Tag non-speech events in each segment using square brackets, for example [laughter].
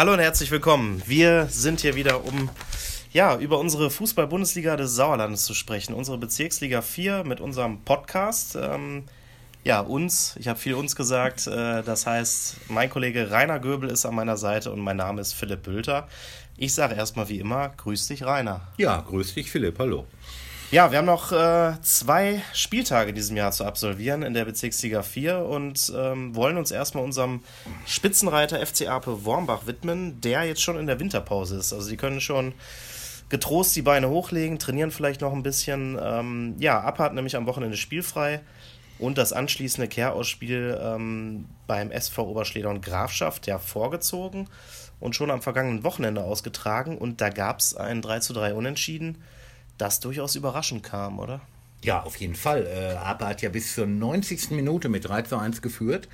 Hallo und herzlich willkommen. Wir sind hier wieder, um ja, über unsere Fußball-Bundesliga des Sauerlandes zu sprechen. Unsere Bezirksliga 4 mit unserem Podcast. Ähm, ja, uns, ich habe viel uns gesagt. Äh, das heißt, mein Kollege Rainer Göbel ist an meiner Seite und mein Name ist Philipp Bülter. Ich sage erstmal wie immer, grüß dich, Rainer. Ja, grüß dich, Philipp, hallo. Ja, wir haben noch äh, zwei Spieltage in diesem Jahr zu absolvieren in der Bezirksliga 4 und ähm, wollen uns erstmal unserem Spitzenreiter FC Ape Wormbach widmen, der jetzt schon in der Winterpause ist. Also die können schon getrost die Beine hochlegen, trainieren vielleicht noch ein bisschen. Ähm, ja, Ape hat nämlich am Wochenende spielfrei und das anschließende Kehrausspiel ähm, beim SV Oberschleder und Grafschaft ja vorgezogen und schon am vergangenen Wochenende ausgetragen und da gab es ein 3 zu 3 Unentschieden das durchaus überraschend kam, oder? Ja, auf jeden Fall. Äh, Ape hat ja bis zur 90. Minute mit 3 zu 1 geführt.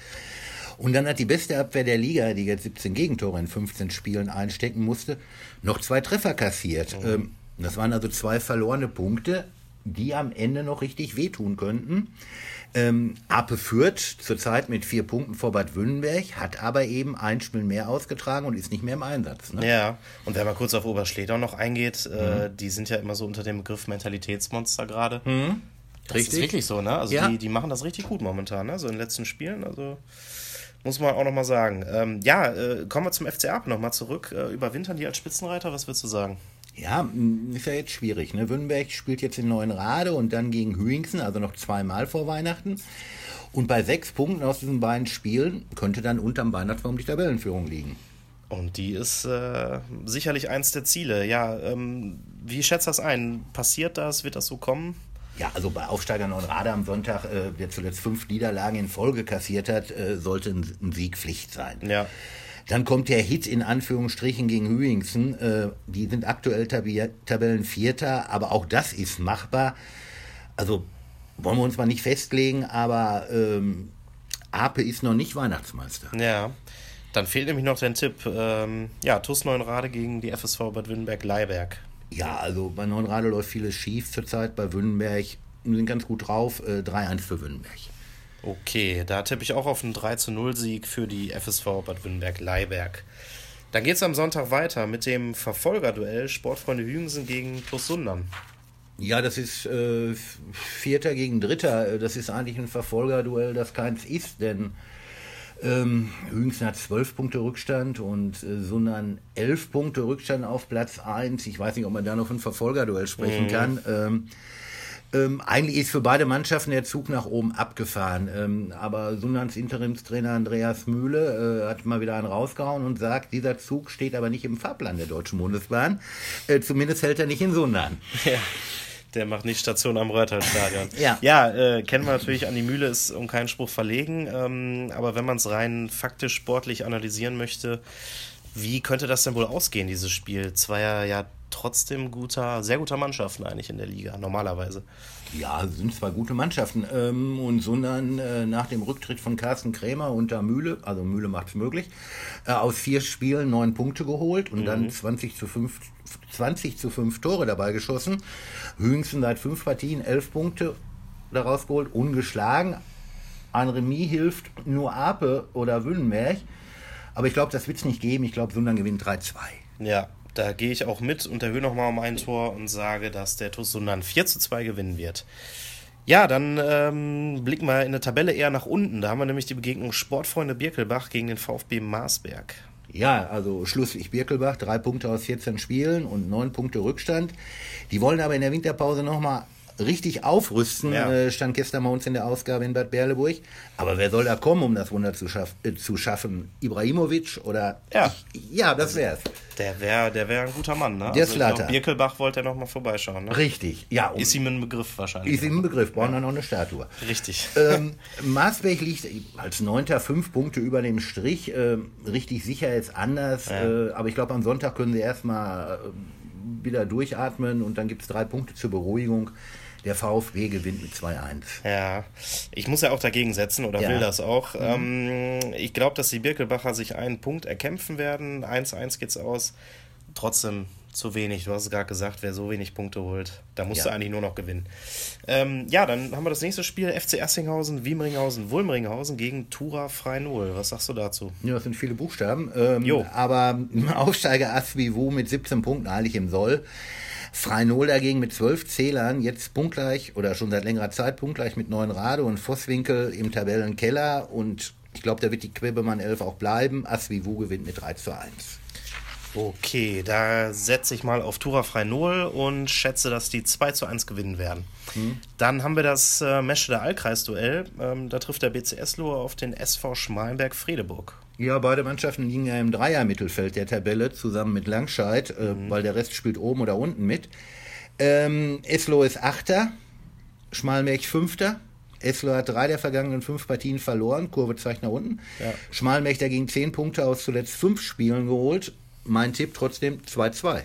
Und dann hat die beste Abwehr der Liga, die jetzt 17 Gegentore in 15 Spielen einstecken musste, noch zwei Treffer kassiert. Mhm. Ähm, das waren also zwei verlorene Punkte, die am Ende noch richtig wehtun könnten. Ähm, Ape führt zurzeit mit vier Punkten vor Bad Wünnenberg, hat aber eben ein Spiel mehr ausgetragen und ist nicht mehr im Einsatz. Ne? Ja, und wenn man kurz auf Oberschleder noch eingeht, äh, mhm. äh, die sind ja immer so unter dem Begriff Mentalitätsmonster gerade. Mhm. Das richtig. ist wirklich so, ne? Also ja. die, die machen das richtig gut momentan, ne? So in den letzten Spielen. Also muss man auch nochmal sagen. Ähm, ja, äh, kommen wir zum FC Ape nochmal zurück. Äh, überwintern die als Spitzenreiter, was würdest du sagen? Ja, ist ja jetzt schwierig. Ne? Wünnenberg spielt jetzt in Neuenrade und dann gegen Hüingsen, also noch zweimal vor Weihnachten. Und bei sechs Punkten aus diesen beiden Spielen könnte dann unterm Weihnachtsbaum die Tabellenführung liegen. Und die ist äh, sicherlich eins der Ziele. Ja, ähm, wie schätzt das ein? Passiert das? Wird das so kommen? Ja, also bei Aufsteiger Neuenrade am Sonntag, äh, der zuletzt fünf Niederlagen in Folge kassiert hat, äh, sollte ein, ein Sieg Pflicht sein. Ja. Dann kommt der Hit in Anführungsstrichen gegen Hüingsen. Äh, die sind aktuell Tab Tabellenvierter, aber auch das ist machbar. Also wollen wir uns mal nicht festlegen, aber ähm, Ape ist noch nicht Weihnachtsmeister. Ja. Dann fehlt nämlich noch dein Tipp. Ähm, ja, TuS Neuenrade gegen die FSV Bad Wünnenberg-Leiberg. Ja, also bei Neuenrade läuft vieles schief zurzeit. Bei Wünnenberg sind ganz gut drauf. Äh, 3-1 für Wünnenberg. Okay, da tippe ich auch auf einen 3 zu 0 Sieg für die FSV Bad Wünnberg-Leiberg. Dann geht es am Sonntag weiter mit dem Verfolgerduell Sportfreunde Hügensen gegen Plus Sundern. Ja, das ist äh, Vierter gegen Dritter. Das ist eigentlich ein Verfolgerduell, das keins ist, denn ähm, Hügensen hat zwölf Punkte Rückstand und äh, Sundern elf Punkte Rückstand auf Platz 1. Ich weiß nicht, ob man da noch ein Verfolgerduell sprechen mhm. kann. Ähm, ähm, eigentlich ist für beide Mannschaften der Zug nach oben abgefahren. Ähm, aber Sundans Interimstrainer Andreas Mühle äh, hat mal wieder einen rausgehauen und sagt, dieser Zug steht aber nicht im Fahrplan der Deutschen Bundesbahn. Äh, zumindest hält er nicht in Sundern. Ja. Der macht nicht Station am Röhrtalstadion. ja, ja äh, kennen wir natürlich, an die Mühle ist um keinen Spruch verlegen. Ähm, aber wenn man es rein faktisch sportlich analysieren möchte, wie könnte das denn wohl ausgehen, dieses Spiel? Zweier ja trotzdem guter, sehr guter Mannschaften eigentlich in der Liga, normalerweise. Ja, sind zwei gute Mannschaften. Ähm, und sondern äh, nach dem Rücktritt von Carsten Krämer unter Mühle, also Mühle macht es möglich, äh, aus vier Spielen neun Punkte geholt und mhm. dann 20 zu 5 20 zu 5 Tore dabei geschossen. Hüngsten seit fünf Partien elf Punkte daraus geholt, ungeschlagen. Ein Remis hilft nur Ape oder Wünnenberg. Aber ich glaube, das wird es nicht geben. Ich glaube, Sundern gewinnt 3-2. Ja, da gehe ich auch mit und erhöhe nochmal um ein Tor und sage, dass der TuS Sundern 4 zu 2 gewinnen wird. Ja, dann ähm, blicken wir in der Tabelle eher nach unten. Da haben wir nämlich die Begegnung Sportfreunde Birkelbach gegen den VfB Marsberg. Ja, also schlusslich Birkelbach, drei Punkte aus 14 Spielen und neun Punkte Rückstand. Die wollen aber in der Winterpause nochmal richtig aufrüsten, ja. äh, stand gestern bei uns in der Ausgabe in Bad Berleburg. Aber wer soll da kommen, um das Wunder zu, schaff äh, zu schaffen? Ibrahimovic oder? Ja, ich, ja das wär's. Der wäre der wär ein guter Mann, ne? Der also Slater. Birkelbach wollte er noch mal vorbeischauen, ne? Richtig, ja. Ist ihm ein Begriff wahrscheinlich. Ist ihm ein Begriff, brauchen wir ja. noch eine Statue. Richtig. Ähm, [laughs] Maasberg liegt als Neunter fünf Punkte über dem Strich. Äh, richtig sicher ist anders, ja. äh, aber ich glaube, am Sonntag können sie erstmal äh, wieder durchatmen und dann gibt es drei Punkte zur Beruhigung. Der VfB gewinnt mit 2-1. Ja, ich muss ja auch dagegen setzen oder ja. will das auch. Mhm. Ähm, ich glaube, dass die Birkelbacher sich einen Punkt erkämpfen werden. 1-1 geht's aus. Trotzdem zu wenig. Du hast es gerade gesagt, wer so wenig Punkte holt, da musst Ja. du eigentlich nur noch gewinnen. Ähm, ja, dann haben wir das nächste Spiel: FC Ersinghausen, Wiemringhausen, Wulmringhausen gegen Tura Freinol. Was sagst du dazu? Ja, das sind viele Buchstaben. Ähm, Jo. Aber Aufsteiger Asvivu mit 17 Punkten eigentlich im Soll. Freinol dagegen mit 12 Zählern, jetzt punktgleich oder schon seit längerer Zeit punktgleich mit neun Rade und Vosswinkel im Tabellenkeller. Und ich glaube, da wird die Quibbemann 11 auch bleiben. Asvivu gewinnt mit 3 zu 1. Okay, da setze ich mal auf Tura Freinol und schätze, dass die 2 zu 1 gewinnen werden. Dann haben wir das äh, Meschede Allkreis-Duell. Ähm, da trifft der BCS Lohe auf den SV Schmalenberg-Fredeburg. Ja, beide Mannschaften liegen ja im Dreier-Mittelfeld der Tabelle zusammen mit Langscheid, äh, weil der Rest spielt oben oder unten mit. Ähm, Eslo ist Achter, Schmalmelch Fünfter. Eslo hat drei der vergangenen fünf Partien verloren, Kurve zeigt nach unten. Ja. Schmalmelch dagegen zehn Punkte aus zuletzt fünf Spielen geholt. Mein Tipp trotzdem 2-2.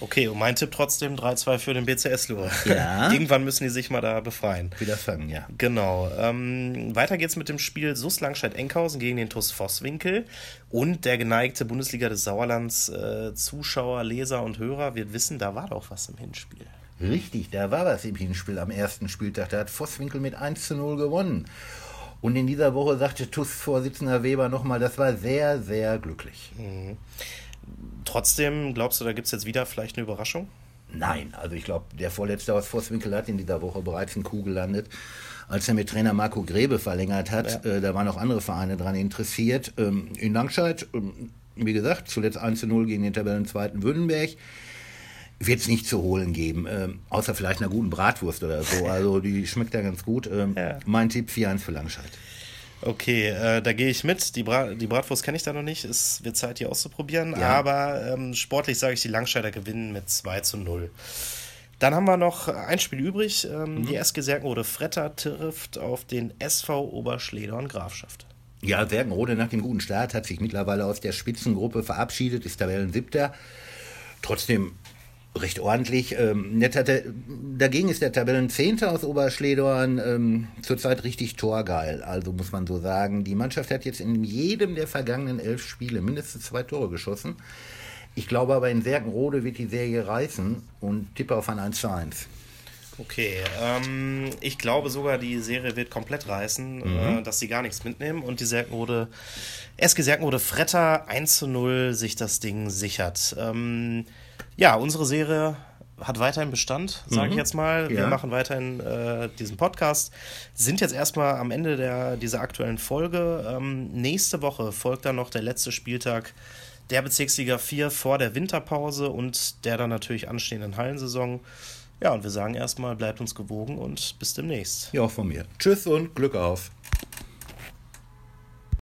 Okay, und mein Tipp trotzdem 3-2 für den BCS Lohe. Ja. [laughs] Irgendwann müssen die sich mal da befreien. Wieder fangen, ja. Genau. Ähm, weiter geht's mit dem Spiel SUS Langscheid-Enkhausen gegen den TuS Vosswinkel. Und der geneigte Bundesliga des Sauerlands äh, Zuschauer, Leser und Hörer wird wissen, da war doch was im Hinspiel. Richtig, da war was im Hinspiel am ersten Spieltag. Da hat Vosswinkel mit 1 zu 0 gewonnen. Und in dieser Woche sagte TUS-Vorsitzender Weber nochmal, das war sehr, sehr glücklich. Trotzdem, glaubst du, da gibt's jetzt wieder vielleicht eine Überraschung? Nein, also ich glaube, der Vorletzte aus Vosswinkel hat in dieser Woche bereits einen Kuh gelandet. Als er mit Trainer Marco Grebe verlängert hat, äh, da waren auch andere Vereine dran interessiert. Ähm, in Langscheid, ähm, wie gesagt, zuletzt 1 zu 0 gegen den Tabellenzweiten Württemberg. Wird es nicht zu holen geben, ähm, außer vielleicht einer guten Bratwurst oder so. [laughs] Also die schmeckt ja ganz gut. Ähm, Ja. Mein Tipp 4-1 für Langscheid. Okay, äh, da gehe ich mit. Die, Bra die Bratwurst kenne ich da noch nicht. Es wird Zeit, die auszuprobieren. Ja. Aber ähm, sportlich sage ich, die Langscheider gewinnen mit 2 zu 0. Dann haben wir noch ein Spiel übrig. Ähm, Die SG Serkenrode Fretter trifft auf den SV Oberschledorn Grafschaft. Ja, Sergenrode nach dem guten Start hat sich mittlerweile aus der Spitzengruppe verabschiedet, ist Tabellensiebter. Trotzdem recht ordentlich. Ähm, netter, dagegen ist der Tabellenzehnte aus Oberschledorn ähm, zurzeit richtig torgeil. Also muss man so sagen. Die Mannschaft hat jetzt in jedem der vergangenen elf Spiele mindestens zwei Tore geschossen. Ich glaube aber in Serkenrode wird die Serie reißen und tippe auf ein 1 zu 1. Okay, ähm, ich glaube sogar, die Serie wird komplett reißen, äh, dass sie gar nichts mitnehmen und die Serkenrode, SG Serkenrode Fretter 1 zu 0 sich das Ding sichert. Ähm, ja, unsere Serie hat weiterhin Bestand, sage ich jetzt mal. Wir Ja. machen weiterhin äh, diesen Podcast. Sind jetzt erstmal am Ende der, dieser aktuellen Folge. Ähm, nächste Woche folgt dann noch der letzte Spieltag der Bezirksliga 4 vor der Winterpause und der dann natürlich anstehenden Hallensaison. Ja, und wir sagen erstmal, bleibt uns gewogen und bis demnächst. Ja, auch von mir. Tschüss und Glück auf.